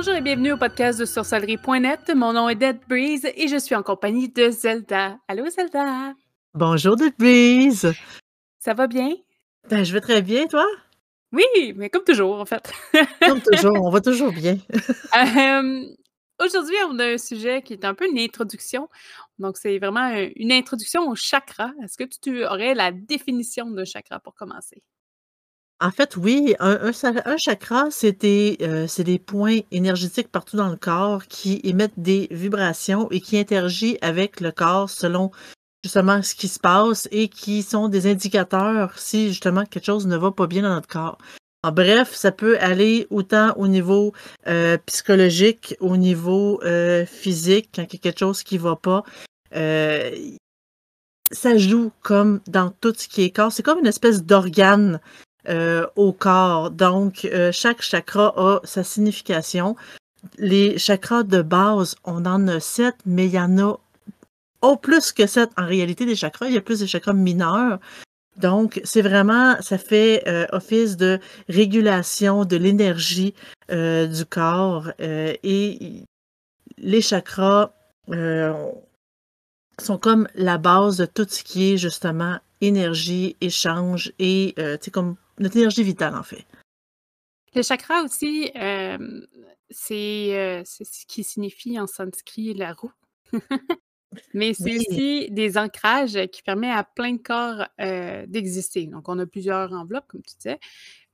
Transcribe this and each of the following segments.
Bonjour et bienvenue au podcast de sorcellerie.net. Mon nom est Dead Breeze et je suis en compagnie de Zelda. Allô Zelda? Bonjour Dead Breeze! Ça va bien? Ben, je vais très bien, toi? Oui, mais comme toujours en fait. Comme toujours, on va toujours bien. Euh, Aujourd'hui, on a un sujet qui est un peu une introduction. Donc, c'est vraiment un- une introduction au chakra. Est-ce que tu aurais la définition de chakra pour commencer? En fait, oui, un, chakra, c'est des, euh, c'est des points énergétiques partout dans le corps qui émettent des vibrations et qui interagissent avec le corps selon justement ce qui se passe et qui sont des indicateurs si justement quelque chose ne va pas bien dans notre corps. En bref, ça peut aller autant au niveau euh, psychologique, au niveau euh, physique, quand il y a quelque chose qui va pas. Ça joue comme dans tout ce qui est corps. C'est comme une espèce d'organe euh, au corps. Donc, euh, chaque chakra a sa signification. Les chakras de base, on en a sept, mais il y en a au plus que sept. En réalité, des chakras, il y a plus de chakras mineurs. Donc, c'est vraiment, ça fait euh, office de régulation de l'énergie euh, du corps euh, et les chakras euh, sont comme la base de tout ce qui est justement énergie, échange et euh, tu sais, comme notre énergie vitale en fait. Le chakra aussi, euh, euh, c'est ce qui signifie en sanskrit la roue. Mais c'est Oui. aussi des ancrages qui permettent à plein de corps euh, d'exister. Donc, on a plusieurs enveloppes, comme tu disais.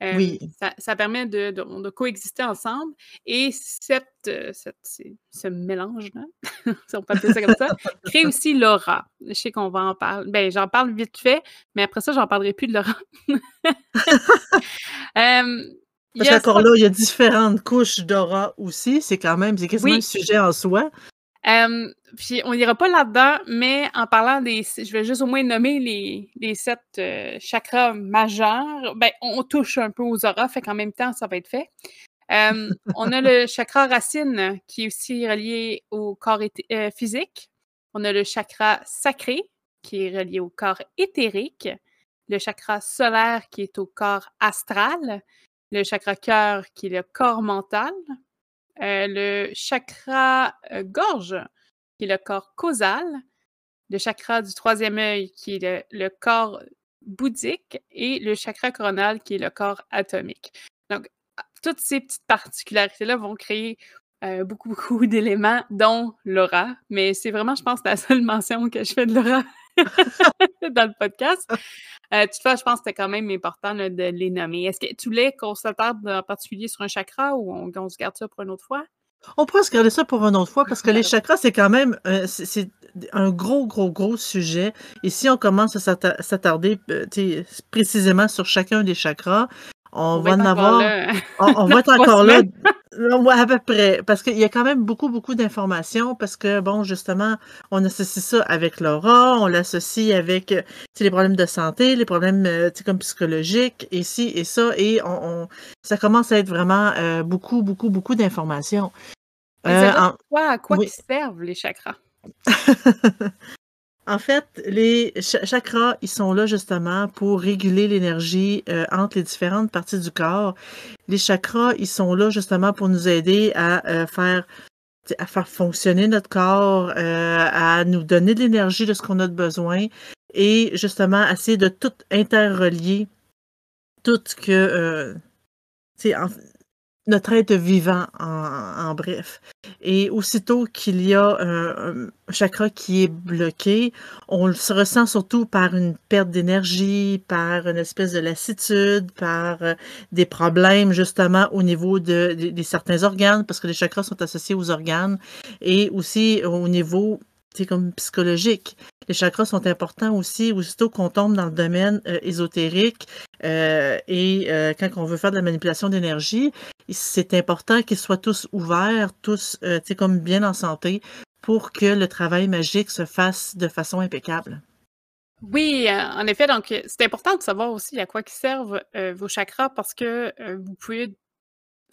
Euh, Oui. ça, ça permet de, de- de coexister ensemble. Et cette, euh, cette- ce mélange-là, si on peut appeler ça comme ça, crée aussi l'aura. Je sais qu'on va en parler. Ben, j'en parle vite fait, mais après ça, j'en parlerai plus de l'aura. Euh, Parce là, il y a différentes couches d'aura aussi. C'est quand même, c'est quasiment Oui. un sujet en soi. Euh, puis on n'ira pas là-dedans, mais en parlant des. Je vais juste au moins nommer les, les sept euh, chakras majeurs. Ben, on, on touche un peu aux auras, fait qu'en même temps, ça va être fait. Euh, on a le chakra racine qui est aussi relié au corps physique. On a le chakra sacré qui est relié au corps éthérique. Le chakra solaire qui est au corps astral. Le chakra cœur qui est le corps mental. Euh, le chakra euh, gorge, qui est le corps causal, le chakra du troisième œil, qui est le, corps bouddhique, et le chakra coronal, qui est le corps atomique. Donc, a- toutes ces petites particularités-là vont créer euh, beaucoup, beaucoup d'éléments, dont l'aura. Mais c'est vraiment, je pense, la seule mention que je fais de l'aura dans le podcast. Euh, toutefois, je pense que c'était quand même important là, de les nommer. Est-ce que tu voulais qu'on s'attarde en particulier sur un chakra ou on, on se garde ça pour une autre fois? On pourrait se garder ça pour une autre fois parce que les chakras, c'est quand même euh, c'est- un gros, gros, gros sujet. Et si on commence à s'atta- s'attarder euh, précisément sur chacun des chakras, on, va en avoir. là. On, on va être encore là. semaines. Ouais, à peu près. Parce qu'il y a quand même beaucoup, beaucoup d'informations. Parce que, bon, justement, on associe ça avec l'aura, on l'associe avec euh, les problèmes de santé, les problèmes euh, comme psychologiques, et ci et ça. Et on, on- ça commence à être vraiment euh, beaucoup, beaucoup, beaucoup d'informations. Euh, en- quoi, à quoi oui. servent les chakras? En fait, les cha- chakras, ils sont là justement pour réguler l'énergie euh, entre les différentes parties du corps. Les chakras, ils sont là justement pour nous aider à euh, faire à faire fonctionner notre corps, euh, à nous donner de l'énergie de ce qu'on a de besoin et justement essayer de tout interrelier, tout ce que euh, en- notre être vivant en, bref. Et aussitôt qu'il y a un, un chakra qui est bloqué, on se ressent surtout par une perte d'énergie, par une espèce de lassitude, par euh, des problèmes justement au niveau de, de- certains organes, parce que les chakras sont associés aux organes, et aussi au niveau, c'est comme psychologique. Les chakras sont importants aussi, aussitôt qu'on tombe dans le domaine euh, ésotérique euh, et euh, quand on veut faire de la manipulation d'énergie, c'est important qu'ils soient tous ouverts, tous euh, comme bien en santé, pour que le travail magique se fasse de façon impeccable. Oui, en effet, donc c'est important de savoir aussi à quoi servent vos chakras parce que euh, vous pouvez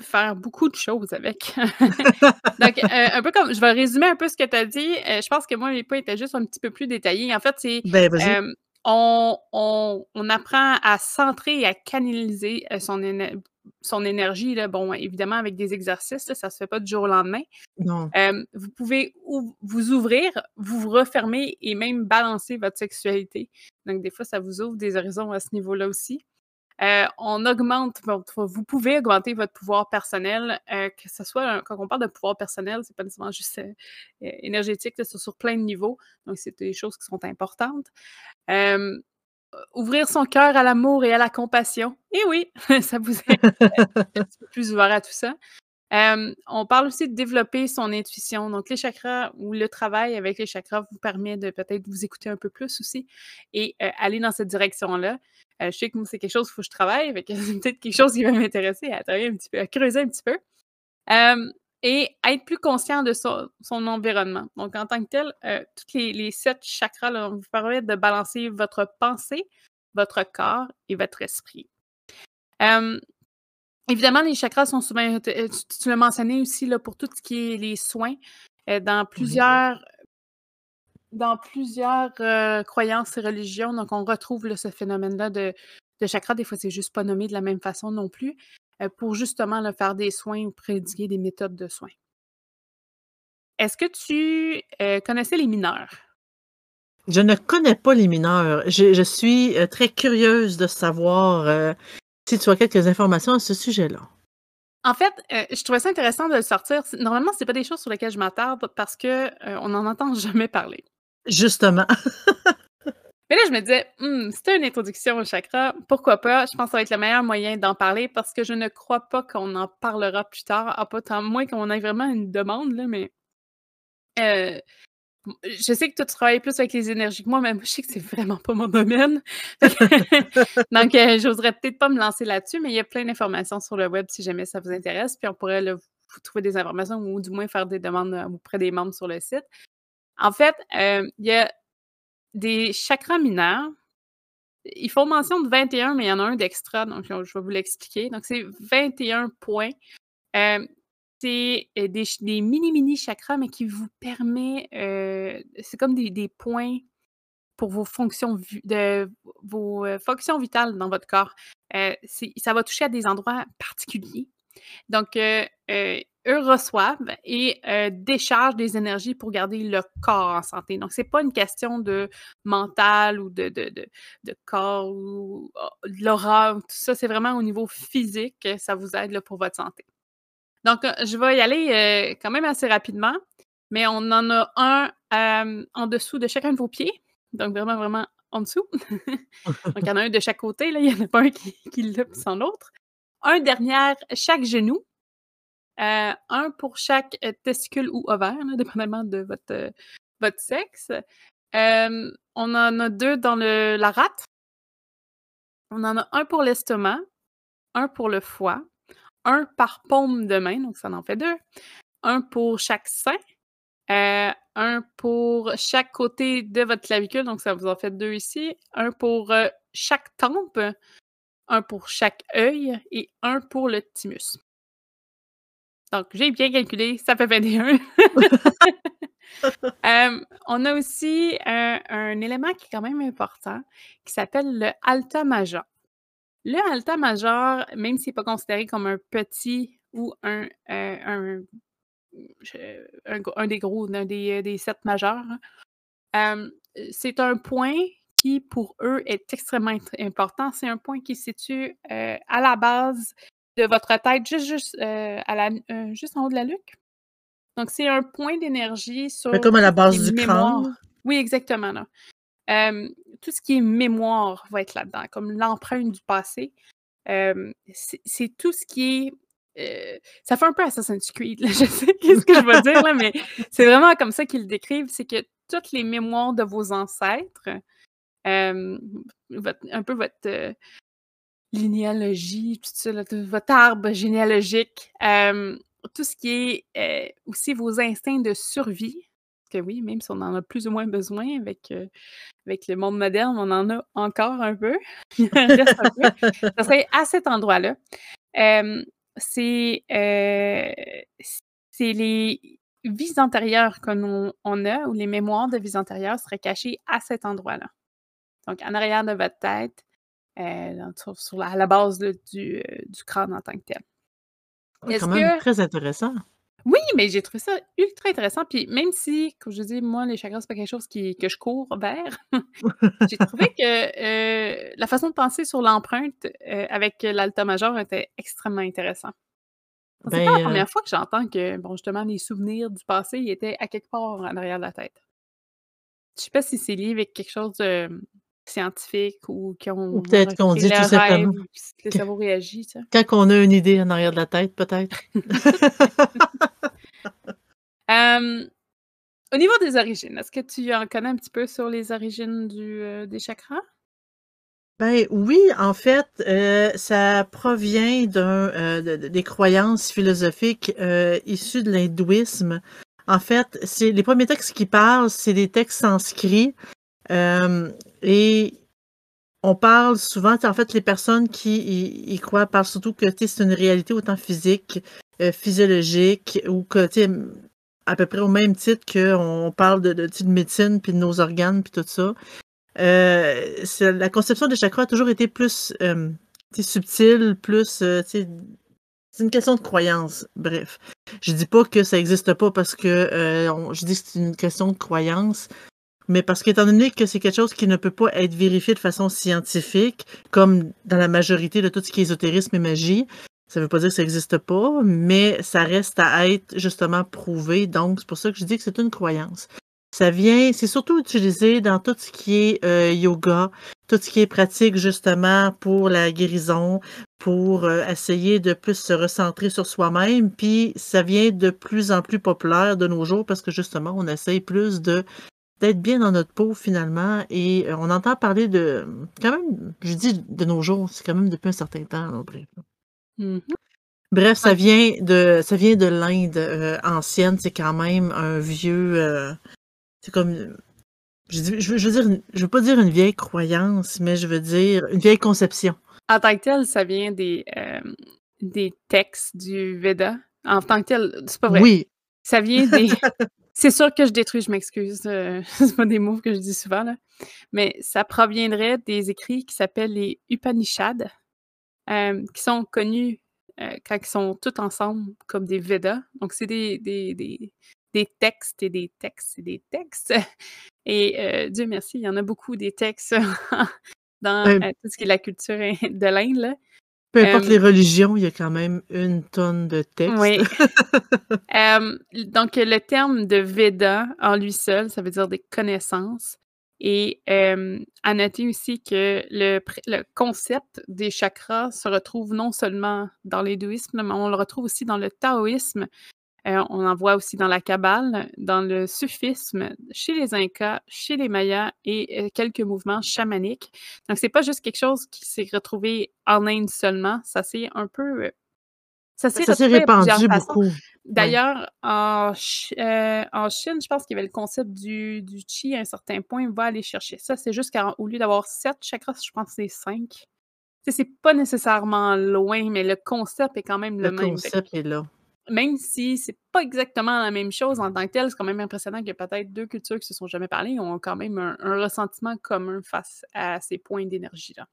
faire beaucoup de choses avec. donc, euh, un peu comme, je vais résumer un peu ce que tu as dit. Euh, je pense que moi, mes points étaient juste un petit peu plus détaillés. En fait, c'est Ben. Euh, on, on- on apprend à centrer et à canaliser son éner- son énergie, là, bon, évidemment, avec des exercices, ça se fait pas du jour au lendemain. Non. vous pouvez vous ouvrir, vous vous refermer et même balancer votre sexualité. Donc, des fois, ça vous ouvre des horizons à ce niveau-là aussi. Euh, on augmente vous pouvez augmenter votre pouvoir personnel, euh, que ce soit quand on parle de pouvoir personnel, c'est pas nécessairement juste euh, énergétique, c'est sur plein de niveaux. Donc, c'est des choses qui sont importantes. ouvrir son cœur à l'amour et à la compassion. Et oui, ça vous aide un petit peu plus ouvert à tout ça. On parle aussi de développer son intuition. Donc, les chakras ou le travail avec les chakras vous permet de peut-être vous écouter un peu plus aussi et aller dans cette direction-là. Euh, je sais que c'est quelque chose, il faut que je travaille, c'est peut-être quelque chose qui va m'intéresser à travailler un petit peu, à creuser un petit peu. et être plus conscient de son, environnement. Donc, en tant que tel, euh, tous les, sept chakras vous permettent de balancer votre pensée, votre corps et votre esprit. Évidemment, les chakras sont souvent, tu, l'as mentionné aussi, là, pour tout ce qui est les soins, euh, dans plusieurs dans plusieurs euh, croyances et religions. Donc, on retrouve ce phénomène-là de, de chakra. Des fois, c'est juste pas nommé de la même façon non plus, euh, pour justement faire des soins ou prédiguer des méthodes de soins. Est-ce que tu euh, connaissais les mineurs? Je ne connais pas les mineurs. Je, suis très curieuse de savoir si tu as quelques informations à ce sujet-là. En fait, je trouvais ça intéressant de le sortir. Normalement, ce pas des choses sur lesquelles je m'attarde parce qu'on on n'en entend jamais parler. Justement. Mais là, je me disais, «Hmm, c'était une introduction au chakra, pourquoi pas? Je pense que ça va être le meilleur moyen d'en parler parce que je ne crois pas qu'on en parlera plus tard, à pas tant moins qu'on ait vraiment une demande, là, mais. Euh, je sais que toi, tu travailles plus avec les énergies que moi, mais moi, je sais que c'est vraiment pas mon domaine. Donc, euh, j'oserais peut-être pas me lancer là-dessus, mais il y a plein d'informations sur le web si jamais ça vous intéresse. Puis on pourrait vous trouver des informations ou du moins faire des demandes euh, auprès des membres sur le site. En fait, euh, il y a des chakras mineurs. Ils font mention de 21, mais il y en a un d'extra, donc je vais vous l'expliquer. Donc, c'est 21 points. Euh, c'est euh, des, mini-mini chakras, mais qui vous permet. c'est comme des, points pour vos fonctions, de, fonctions vitales dans votre corps. ça va toucher à des endroits particuliers. Donc, eux reçoivent et euh, déchargent des énergies pour garder le corps en santé. Donc, ce n'est pas une question de mental ou de, de, de, corps ou oh, de l'aura, tout ça, c'est vraiment au niveau physique, que ça vous aide pour votre santé. Donc, euh, je vais y aller euh, quand même assez rapidement, mais on en a un en dessous de chacun de vos pieds, donc vraiment, vraiment en dessous. donc, il y en a un de chaque côté, là. il n'y en a pas un qui, qui l'a sans l'autre. Un derrière chaque genou, euh, un pour chaque euh, testicule ou ovaire, dépendamment de votre, euh, votre sexe. on en a deux dans le, la rate. On en a un pour l'estomac, un pour le foie, un par paume de main, donc ça en fait deux. Un pour chaque sein, un pour chaque côté de votre clavicule, donc ça vous en fait deux ici. Un pour chaque tempe, un pour chaque œil et un pour le thymus. Donc, j'ai bien calculé, ça fait 21. euh, on a aussi un, élément qui est quand même important, qui s'appelle le alta major. Le alta major, même s'il n'est pas considéré comme un petit ou un, euh, un, des gros, un des, des sept majeurs, hein, c'est un point qui, pour eux, est extrêmement important. C'est un point qui se situe euh, à la base de votre tête, juste, juste, euh, à la, euh, juste en haut de la nuque. Donc, c'est un point d'énergie sur. comme à la base du crâne? Oui, exactement. Tout ce qui est mémoire va être là-dedans, comme l'empreinte du passé. c'est tout ce qui est. ça fait un peu Assassin's Creed, là, je sais qu'est-ce que je veux dire, là, mais c'est vraiment comme ça qu'ils le décrivent c'est que toutes les mémoires de vos ancêtres, un peu votre, Linéalogie, tout ça, votre arbre généalogique, tout ce qui est euh, aussi vos instincts de survie. Que oui, même si on en a plus ou moins besoin avec, euh, avec le monde moderne, on en a encore un peu. Ça serait à cet endroit-là. c'est euh, les vies antérieures qu'on on a ou les mémoires de vies antérieures seraient cachées à cet endroit-là. Donc, en arrière de votre tête, sur, la, à la base du, du crâne en tant que tel. C'est quand même très intéressant. Oui, mais j'ai trouvé ça ultra intéressant. Puis même si, comme je dis, moi, les chakras, c'est pas quelque chose qui, que je cours vers, j'ai trouvé que la façon de penser sur l'empreinte avec l'alta major était extrêmement intéressant. C'est pas la ben, première fois que j'entends que, bon, justement, les souvenirs du passé étaient à quelque part en arrière de la tête. Je sais pas si c'est lié avec quelque chose de scientifique ou qu'on peut-être qu'on dit tout simplement le cerveau réagit. Quand on a une idée en arrière de la tête, peut-être. au niveau des origines, est-ce que tu en connais un petit peu sur les origines euh, des chakras? Ben oui, en fait, euh, ça provient d'un euh, des croyances philosophiques issues de l'hindouisme. En fait, c'est les premiers textes qui parlent, c'est des textes sanscrits et on parle souvent, en fait, les personnes qui y, croient parlent surtout que c'est une réalité autant physique, physiologique, ou que à peu près au même titre qu'on parle de, de, de, médecine, puis de nos organes, puis tout ça. Euh, la conception des chakras a toujours été plus subtile, plus c'est une question de croyance. Bref, je dis pas que ça n'existe pas parce que je dis que c'est une question de croyance, mais parce qu'étant donné que c'est quelque chose qui ne peut pas être vérifié de façon scientifique, comme dans la majorité de tout ce qui est ésotérisme et magie, ça ne veut pas dire que ça n'existe pas, mais ça reste à être justement prouvé. Donc, c'est pour ça que je dis que c'est une croyance. Ça vient, c'est surtout utilisé dans tout ce qui est euh, yoga, tout ce qui est pratique justement pour la guérison, pour euh, essayer de plus se recentrer sur soi-même. Puis ça vient de plus en plus populaire de nos jours parce que justement, on essaye plus de d'être bien dans notre peau finalement. Et euh, on entend parler de, quand même, je dis de nos jours, c'est quand même depuis un certain temps. Bref, mm-hmm. bref ça vient de, ça vient de l'Inde euh, ancienne. C'est quand même un vieux, euh, c'est comme, je, je, veux dire, je veux pas dire une vieille croyance, mais je veux dire une vieille conception. En tant que tel, ça vient des, des textes du Veda. En tant que tel, c'est pas vrai. Oui. Ça vient des, C'est sûr que je détruis, je m'excuse. Euh, c'est pas des mots que je dis souvent, là. Mais ça proviendrait des écrits qui s'appellent les Upanishads, euh, qui sont connus euh, quand ils sont tous ensemble comme des Vedas. Donc, c'est des, des, des, des, textes et des textes et des textes. Et Dieu merci, il y en a beaucoup des textes dans tout ce qui est la culture de l'Inde. Peu importe les religions, il y a quand même une tonne de textes. Oui. donc, le terme de Veda en lui seul, ça veut dire des connaissances. Et à noter aussi que le, le, concept des chakras se retrouve non seulement dans l'hindouisme, mais on le retrouve aussi dans le taoïsme, euh, on en voit aussi dans la Kabbale, dans le sufisme, chez les Incas, chez les Mayas et euh, quelques mouvements chamaniques. Donc, c'est pas juste quelque chose qui s'est retrouvé en Inde seulement, ça s'est un peu. Euh, ça s'est répandu beaucoup. D'ailleurs, en, Chine, je pense qu'il y avait le concept du, du chi à un certain point, on va aller chercher ça. C'est juste qu'au lieu d'avoir sept chakras, je pense que c'est cinq. C'est pas nécessairement loin, mais le concept est quand même le, même. Le concept est là même si c'est pas exactement la même chose en tant que tel, c'est quand même impressionnant que peut-être deux cultures qui se sont jamais parlé ont quand même un, ressentiment commun face à ces points d'énergie-là.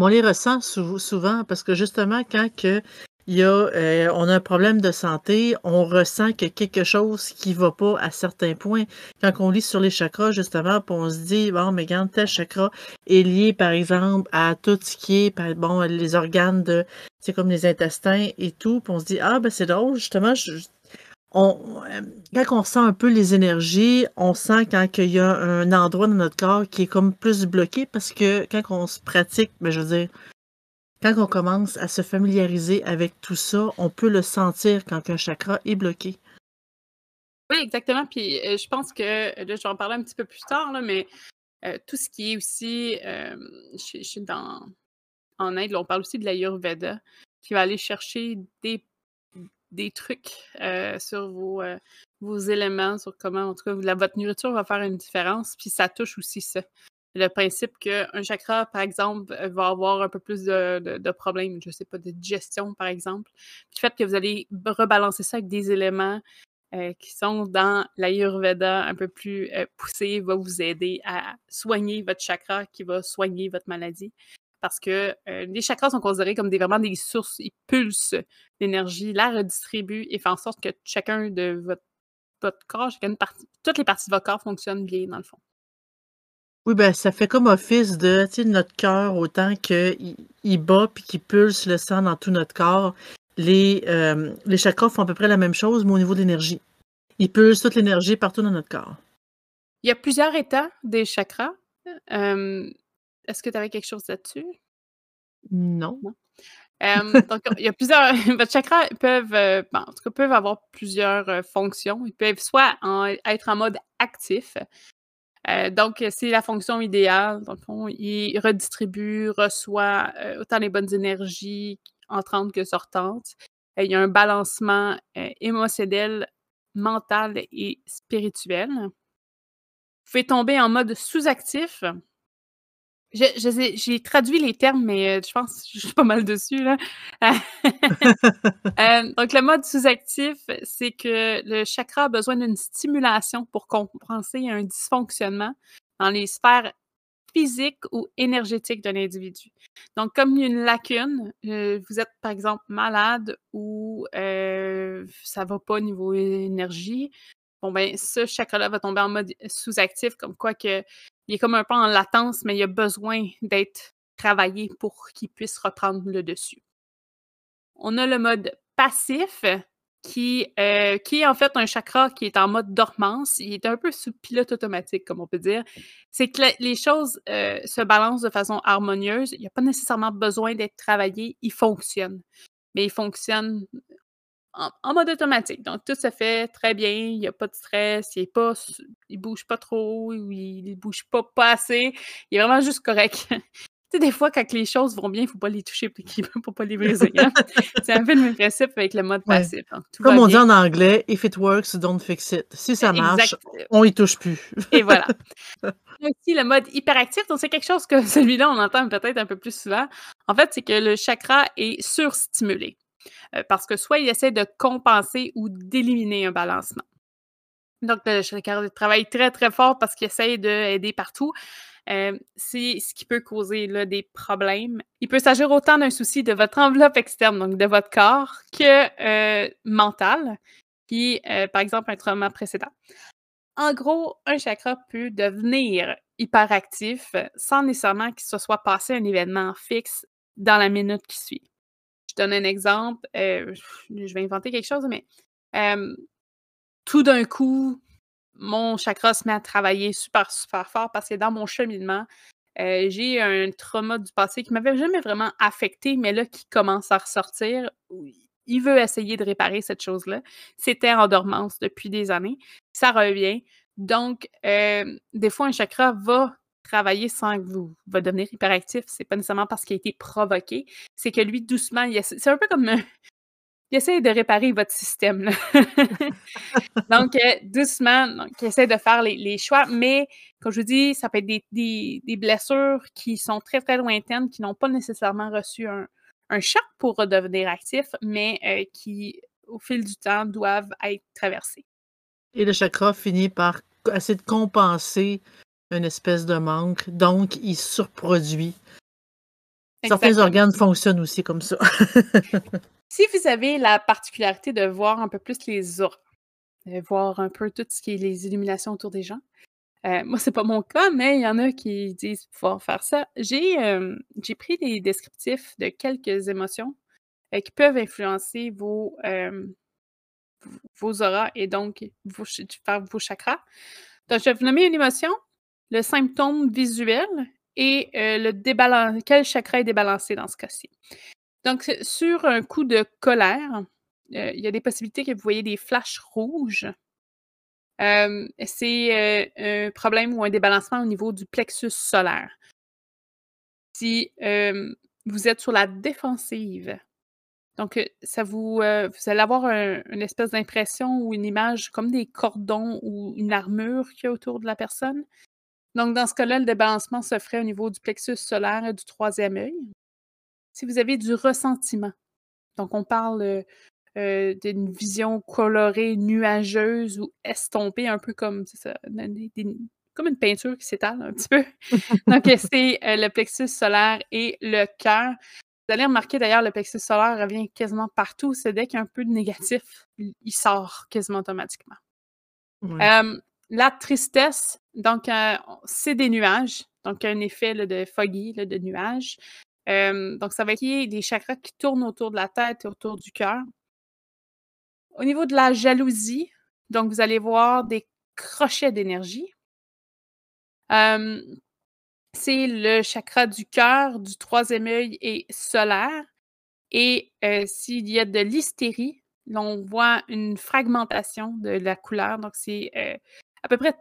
On les ressent souvent parce que justement, quand que y a, euh, on a un problème de santé, on ressent a quelque chose qui va pas à certains points. Quand on lit sur les chakras, justement, on se dit, bon, mais quand tel chakra est lié, par exemple, à tout ce qui est, bon, les organes de, c'est comme les intestins et tout, puis on se dit, ah, ben c'est drôle, justement, quand on sent un peu les énergies, on sent quand il y a un endroit dans notre corps qui est comme plus bloqué parce que quand on se pratique, ben, je veux dire, quand on commence à se familiariser avec tout ça, on peut le sentir quand un chakra est bloqué. Oui, exactement. Puis euh, je pense que, là, je vais en parler un petit peu plus tard, mais euh, tout ce qui est aussi, euh, je, suis dans, en Inde, on parle aussi de l'Ayurveda, qui va aller chercher des, des trucs sur vos, vos éléments, sur comment, en tout cas, votre nourriture va faire une différence, puis ça touche aussi ça le principe qu'un chakra, par exemple, va avoir un peu plus de, problèmes, je ne sais pas, de digestion, par exemple. Puis le fait que vous allez rebalancer ça avec des éléments qui sont dans l'Ayurveda un peu plus poussé, va vous aider à soigner votre chakra, qui va soigner votre maladie. Parce que les chakras sont considérés comme des, vraiment des sources, ils pulsent l'énergie, la redistribuent et font en sorte que chacun de votre, votre corps, chacune partie, toutes les parties de votre corps fonctionnent bien, dans le fond. Oui, ben, ça fait comme office de, notre cœur, autant qu'il il bat puis qu'il pulse le sang dans tout notre corps. Les, euh, les chakras font à peu près la même chose, mais au niveau de l'énergie. Ils pulsent toute l'énergie partout dans notre corps. Il y a plusieurs états des chakras. Euh, est-ce que tu avais quelque chose là-dessus? Non. Euh, donc, il y a plusieurs. Votre chakras peuvent, en tout cas, peuvent avoir plusieurs fonctions. Ils peuvent soit être en mode actif, donc, c'est la fonction idéale. Dans le fond, il redistribue, reçoit autant les bonnes énergies entrantes que sortantes. Il y a un balancement émotionnel, mental et spirituel. Vous pouvez tomber en mode sous-actif, j'ai traduit les termes, mais euh, je pense que je suis pas mal dessus. Là. Euh, donc, le mode sous-actif, c'est que le chakra a besoin d'une stimulation pour compenser un dysfonctionnement dans les sphères physiques ou énergétiques d'un individu. Donc, comme il y a une lacune, euh, vous êtes par exemple malade ou ça va pas au niveau énergie, bon ben ce chakra-là va tomber en mode sous-actif, comme quoi que il est comme un peu en latence, mais il a besoin d'être travaillé pour qu'il puisse reprendre le dessus. On a le mode passif qui, euh, qui est en fait un chakra qui est en mode dormance. Il est un peu sous pilote automatique, comme on peut dire. C'est que les choses euh, se balancent de façon harmonieuse. Il n'y a pas nécessairement besoin d'être travaillé. Il fonctionne. Mais il fonctionne en, mode automatique. Donc, tout se fait très bien, il n'y a pas de stress, il ne bouge pas trop, il ne bouge pas, pas assez, il est vraiment juste correct. tu sais, des fois, quand les choses vont bien, il ne faut pas les toucher pour ne pas les briser. Hein. C'est un peu le même principe avec le mode passif. Comme on dit en anglais, if it works, don't fix it. Si ça marche, on y touche plus. Et voilà. aussi le mode hyperactif. Donc, c'est quelque chose que celui-là, on entend peut-être un peu plus souvent. En fait, c'est que le chakra est surstimulé. Euh, parce que soit il essaie de compenser ou d'éliminer un balancement. Donc, le chakra travaille très, très fort parce qu'il essaie d'aider partout. Euh, c'est ce qui peut causer des problèmes. Il peut s'agir autant d'un souci de votre enveloppe externe, donc de votre corps, que euh, mental, qui, par exemple, un trauma précédent. En gros, un chakra peut devenir hyperactif sans nécessairement qu'il se soit passé un événement fixe dans la minute qui suit donne un exemple. Euh, je vais inventer quelque chose, mais tout d'un coup, mon chakra se met à travailler super, super fort parce que dans mon cheminement, euh, j'ai un trauma du passé qui m'avait jamais vraiment affecté, mais là, qui commence à ressortir. Il veut essayer de réparer cette chose-là. C'était en dormance depuis des années. Ça revient. Donc, des fois, un chakra va travailler sans que vous va devenir hyperactif, c'est pas nécessairement parce qu'il a été provoqué, c'est que lui, doucement, c'est un peu comme il essaie de réparer votre système. donc, euh, doucement, il essaie de faire les, choix, mais comme je vous dis, ça peut être des, blessures qui sont très, très lointaines, qui n'ont pas nécessairement reçu un, choc pour redevenir actif, mais euh, qui, au fil du temps, doivent être traversées. Et le chakra finit par essayer de compenser une espèce de manque, donc il surproduit. Certains organes fonctionnent aussi comme ça. si vous avez la particularité de voir un peu plus les auras, de voir un peu tout ce qui est les illuminations autour des gens, euh, moi, c'est pas mon cas, mais il y en a qui disent pouvoir faire ça. J'ai euh, pris des descriptifs de quelques émotions euh, qui peuvent influencer vos, vos auras et donc vos, vos chakras. Donc, je vais vous nommer une émotion, le symptôme visuel et euh, le débalance, quel chakra est débalancé dans ce cas-ci. Donc, sur un coup de colère, euh, il y a des possibilités que vous voyez des flashs rouges. Euh, c'est un problème ou un débalancement au niveau du plexus solaire. Si vous êtes sur la défensive, donc ça vous, vous allez avoir une espèce d'impression ou une image comme des cordons ou une armure qui est autour de la personne. Donc, dans ce cas-là, le débalancement se ferait au niveau du plexus solaire et du troisième œil. Si vous avez du ressentiment, donc on parle euh, euh, d'une vision colorée, nuageuse ou estompée, un peu comme, ça, comme une peinture qui s'étale un petit peu. Donc, c'est euh, le plexus solaire et le cœur. Vous allez remarquer d'ailleurs, le plexus solaire revient quasiment partout. C'est dès qu'il y a un peu de négatif, il sort quasiment automatiquement. la tristesse, donc, c'est des nuages. Donc, un effet de foggy, de nuages. donc, ça va être des chakras qui tournent autour de la tête et autour du cœur. Au niveau de la jalousie, donc vous allez voir des crochets d'énergie. c'est le chakra du cœur, du troisième œil et solaire. Et s'il y a de l'hystérie, on voit une fragmentation de la couleur. Donc, c'est à peu près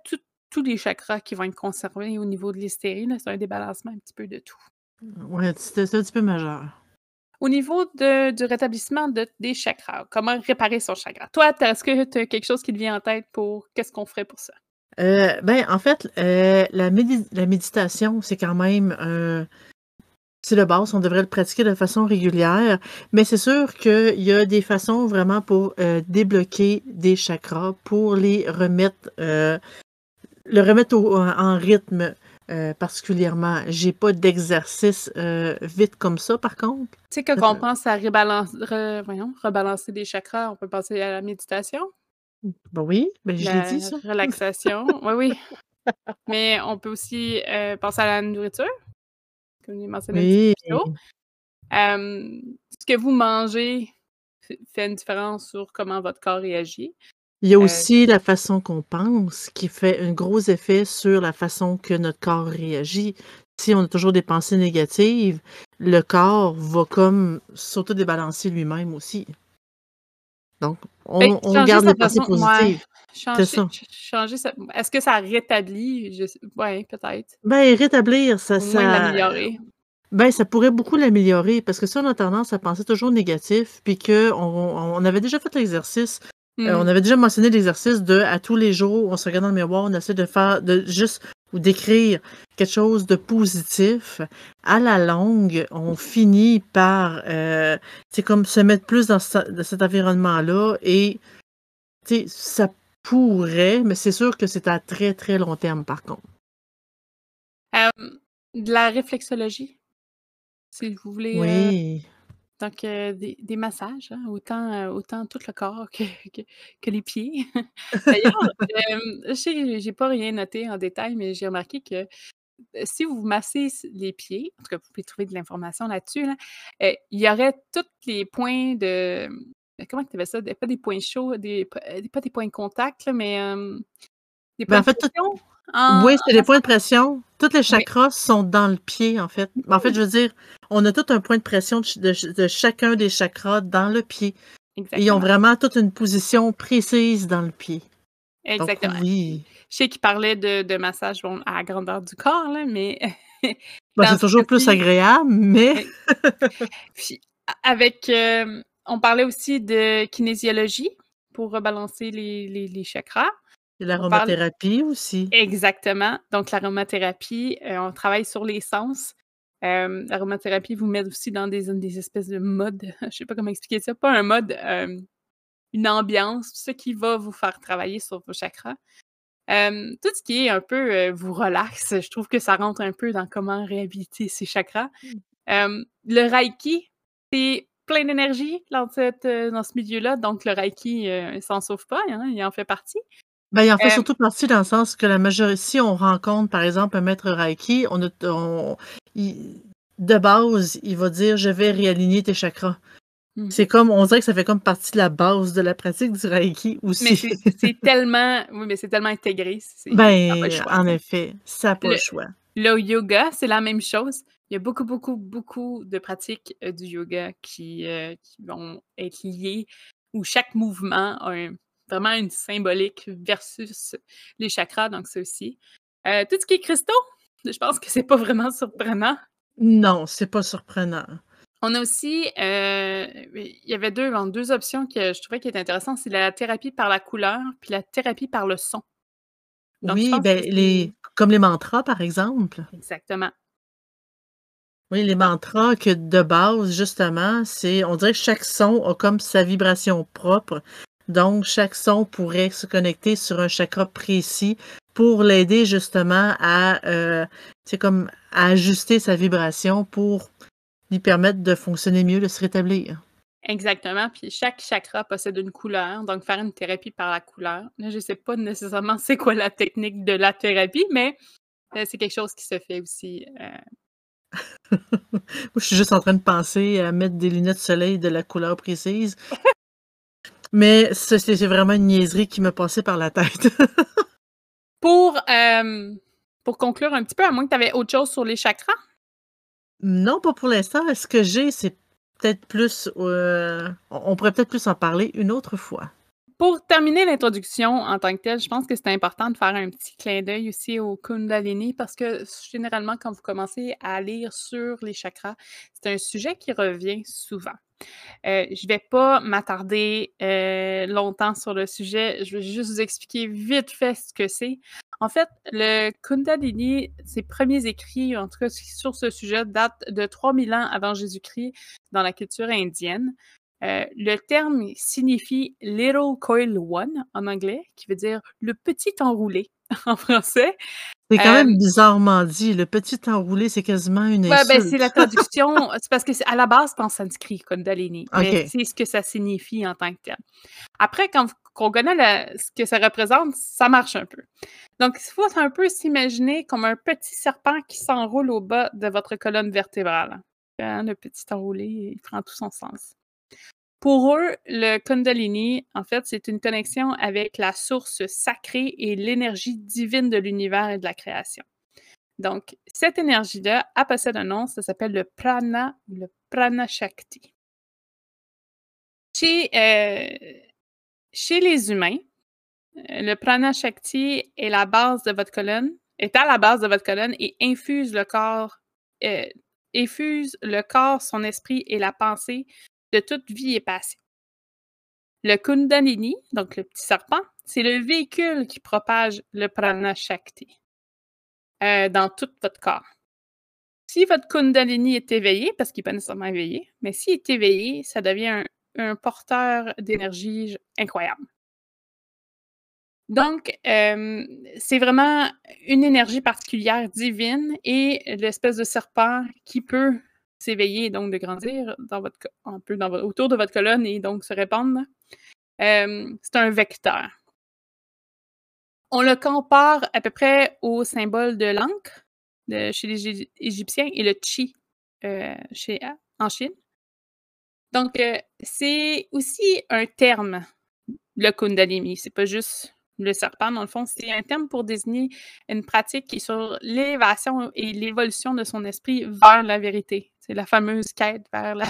tous les chakras qui vont être conservés au niveau de l'hystérie. C'est un débalancement un petit peu de tout. Oui, c'est un petit peu majeur. Au niveau de, du rétablissement de, des chakras, comment réparer son chakra? Toi, est-ce que tu as quelque chose qui te vient en tête pour qu'est-ce qu'on ferait pour ça? Euh, ben, en fait, euh, la, la, méditation, c'est quand même c'est le base, on devrait le pratiquer de façon régulière, mais c'est sûr qu'il y a des façons vraiment pour euh, débloquer des chakras, pour les remettre, le remettre en rythme. Euh, particulièrement. J'ai pas d'exercice euh, vite comme ça, par contre. Tu sais, quand on pense à rebalancer des chakras, on peut penser à la méditation. Ben oui, ben je l'ai dit, ça. Relaxation, oui, oui. Mais on peut aussi euh, penser à la nourriture, comme j'ai mentionné oui. ce que vous mangez fait une différence sur comment votre corps réagit. Il y a euh, aussi la façon qu'on pense qui fait un gros effet sur la façon que notre corps réagit. Si on a toujours des pensées négatives, le corps va comme s'auto-débalancer lui-même aussi. Donc, on, garde les pensées positives. Changer, Est-ce que ça rétablit? Oui, peut-être. Ben, rétablir, ça... ça... l'améliorer. Ben, ça pourrait beaucoup l'améliorer parce que si on a tendance à penser toujours négatif, puis qu'on on avait déjà fait l'exercice euh, on mmh. avait déjà mentionné l'exercice de à tous les jours, on se regarde dans le miroir, on essaie de faire, de juste ou d'écrire quelque chose de positif. À la longue, on finit par, euh, c'est comme se mettre plus dans, cet environnement-là et ça pourrait, mais c'est sûr que c'est à très très long terme par contre. de la réflexologie, si vous voulez. Euh, Donc, des, massages, hein, autant, autant tout le corps que, que, les pieds. D'ailleurs, je sais, j'ai pas rien noté en détail, mais j'ai remarqué que si vous massez les pieds, en tout cas, vous pouvez trouver de l'information là-dessus, il y aurait tous les points de. Comment tu appelles ça? Pas des points chauds, des, pas des points de contact, mais des ben, points de oui, c'est les points de pression. Tous les chakras sont dans le pied, en fait. En fait, je veux dire, on a tout un point de pression de, chacun des chakras dans le pied. Exactement. ils ont vraiment toute une position précise dans le pied. Exactement. oui. Je sais qu'il parlait de, massage à la grandeur du corps, là, mais. C'est toujours plus agréable, mais. Puis, avec. Euh, on parlait aussi de kinésiologie pour rebalancer les, les chakras. L'aromathérapie aussi. Exactement. Donc, l'aromathérapie, euh, on travaille sur les sens. Euh, l'aromathérapie vous met aussi dans des, des espèces de modes, je sais pas comment expliquer ça, pas un mode, euh, une ambiance, tout ce qui va vous faire travailler sur vos chakras. tout ce qui est un peu vous relaxe, je trouve que ça rentre un peu dans comment réhabiliter ces chakras. Mmh. le Reiki, c'est plein d'énergie dans, dans ce milieu-là, donc le Reiki s'en sauve pas, hein, il en fait partie. Ben, il en fait surtout partie dans le sens que la majorité, si on rencontre, par exemple, un maître Reiki, on, de base, il va dire je vais réaligner tes chakras. Mmh. C'est comme, on dirait que ça fait comme partie de la base de la pratique du Reiki aussi. Mais c'est tellement, oui, mais c'est tellement intégré. Ben, en effet, ça n'a pas le, choix. Le yoga, c'est la même chose. Il y a beaucoup, beaucoup, beaucoup de pratiques euh, du yoga qui, euh, qui vont être liées, où chaque mouvement a un, vraiment une symbolique versus les chakras, donc ça aussi. Euh, tout ce qui est cristaux, je pense que c'est pas vraiment surprenant. Non, c'est pas surprenant. On a aussi, euh, il y avait deux, deux options que je trouvais qui étaient intéressantes, c'est la thérapie par la couleur, puis la thérapie par le son. oui, ben, les, comme les mantras, par exemple. Exactement. Oui, les mantras que de base, justement, c'est on dirait que chaque son a comme sa vibration propre. Donc, chaque son pourrait se connecter sur un chakra précis pour l'aider justement à, euh, comme à ajuster sa vibration pour lui permettre de fonctionner mieux, de se rétablir. Exactement. Puis chaque chakra possède une couleur. Donc, faire une thérapie par la couleur. Là, je ne sais pas nécessairement c'est quoi la technique de la thérapie, mais euh, c'est quelque chose qui se fait aussi. Euh. Moi, je suis juste en train de penser à mettre des lunettes de soleil de la couleur précise. mais c'est vraiment une niaiserie qui me passait par la tête. pour, euh, pour conclure un petit peu, à moins que tu avais autre chose sur les chakras? Non, pas pour l'instant. Ce que j'ai, c'est peut-être plus. Euh, on pourrait peut-être plus en parler une autre fois. Pour terminer l'introduction en tant que telle, je pense que c'est important de faire un petit clin d'œil aussi au Kundalini parce que généralement, quand vous commencez à lire sur les chakras, c'est un sujet qui revient souvent. Euh, je ne vais pas m'attarder euh, longtemps sur le sujet. Je vais juste vous expliquer vite fait ce que c'est. En fait, le Kundalini, ses premiers écrits, en tout cas sur ce sujet, datent de 3000 ans avant Jésus-Christ dans la culture indienne. Euh, le terme signifie Little Coil One en anglais, qui veut dire le petit enroulé en français. C'est quand même bizarrement dit. Le petit enroulé, c'est quasiment une ben, insulte. C'est la traduction. c'est parce que à la base, c'est en sanskrit, Kundalini. Mais c'est ce que ça signifie en tant que tel. Après, quand on connaît ce que ça représente, ça marche un peu. Donc, il faut un peu s'imaginer comme un petit serpent qui s'enroule au bas de votre colonne vertébrale. Hein, le petit enroulé, il prend tout son sens. Pour eux, le Kundalini, en fait, c'est une connexion avec la source sacrée et l'énergie divine de l'univers et de la création. Donc, cette énergie-là a possède un nom, ça s'appelle le prana ou le prana shakti. Chez, euh, chez les humains, euh, le prana shakti est la base de votre colonne, est à la base de votre colonne et infuse le corps, euh, infuse le corps, son esprit et la pensée de toute vie est passée. Le Kundalini, donc le petit serpent, c'est le véhicule qui propage le prana shakti euh, dans tout votre corps. Si votre Kundalini est éveillé, parce qu'il n'est pas nécessairement éveillé, mais s'il est éveillé, ça devient un, porteur d'énergie incroyable. Donc, euh, c'est vraiment une énergie particulière divine et l'espèce de serpent qui peut s'éveiller donc de grandir dans votre, un peu dans autour de votre colonne et donc se répandre. C'est un vecteur. On le compare à peu près au symbole de l'encre chez les Égyptiens et le chi euh, chez, en Chine. Donc, euh, c'est aussi un terme, le Kundalini. C'est pas juste le serpent, dans le fond, c'est un terme pour désigner une pratique qui est sur l'élévation et l'évolution de son esprit vers la vérité. C'est la fameuse quête vers la,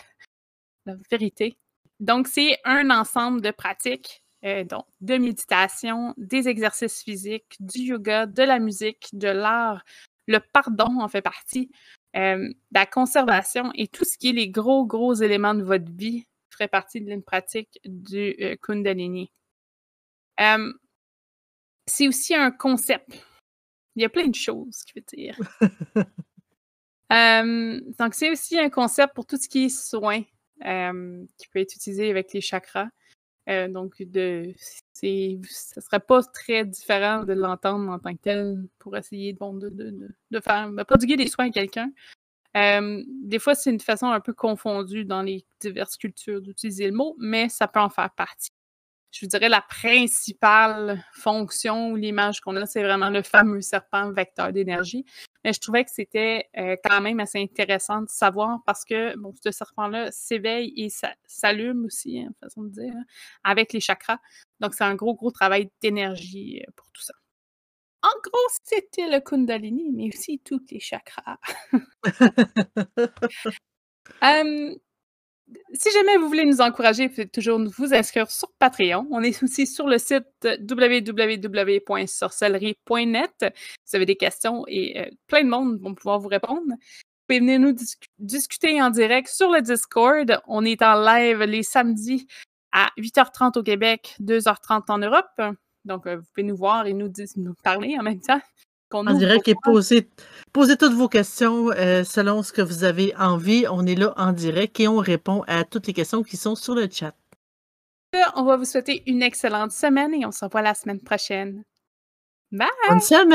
vérité. Donc, c'est un ensemble de pratiques, euh, donc de méditation, des exercices physiques, du yoga, de la musique, de l'art. Le pardon en fait partie, euh, la conservation et tout ce qui est les gros, gros éléments de votre vie ferait partie d'une pratique du euh, Kundalini. C'est aussi un concept. Il y a plein de choses, je veux dire. donc, c'est aussi un concept pour tout ce qui est soin qui peut être utilisé avec les chakras. Euh, donc, de, ce ne serait pas très différent de l'entendre en tant que tel pour essayer bon, de, de, de, faire, de prodiguer des soins à quelqu'un. des fois, c'est une façon un peu confondue dans les diverses cultures d'utiliser le mot, mais ça peut en faire partie je vous dirais, la principale fonction ou l'image qu'on a, c'est vraiment le fameux serpent vecteur d'énergie. Mais je trouvais que c'était euh, quand même assez intéressant de savoir parce que bon, ce serpent-là s'éveille et s'allume aussi, hein, façon de dire, hein, avec les chakras. Donc, c'est un gros, gros travail d'énergie euh, pour tout ça. En gros, c'était le Kundalini, mais aussi tous les chakras. si jamais vous voulez nous encourager, vous pouvez toujours vous inscrire sur Patreon. On est aussi sur le site www.sorcellerie.net. Vous avez des questions et euh, plein de monde vont pouvoir vous répondre. Vous pouvez venir nous discuter en direct sur le Discord. On est en live les samedis à 8h30 au Québec, 2h30 en Europe. Donc, euh, vous pouvez nous voir et nous, nous parler en même temps. Direct nos et posez, posez toutes vos questions euh, selon ce que vous avez envie. On est là en direct et on répond à toutes les questions qui sont sur le chat. On va vous souhaiter une excellente semaine et on se revoit la semaine prochaine. Bye! Bonne semaine!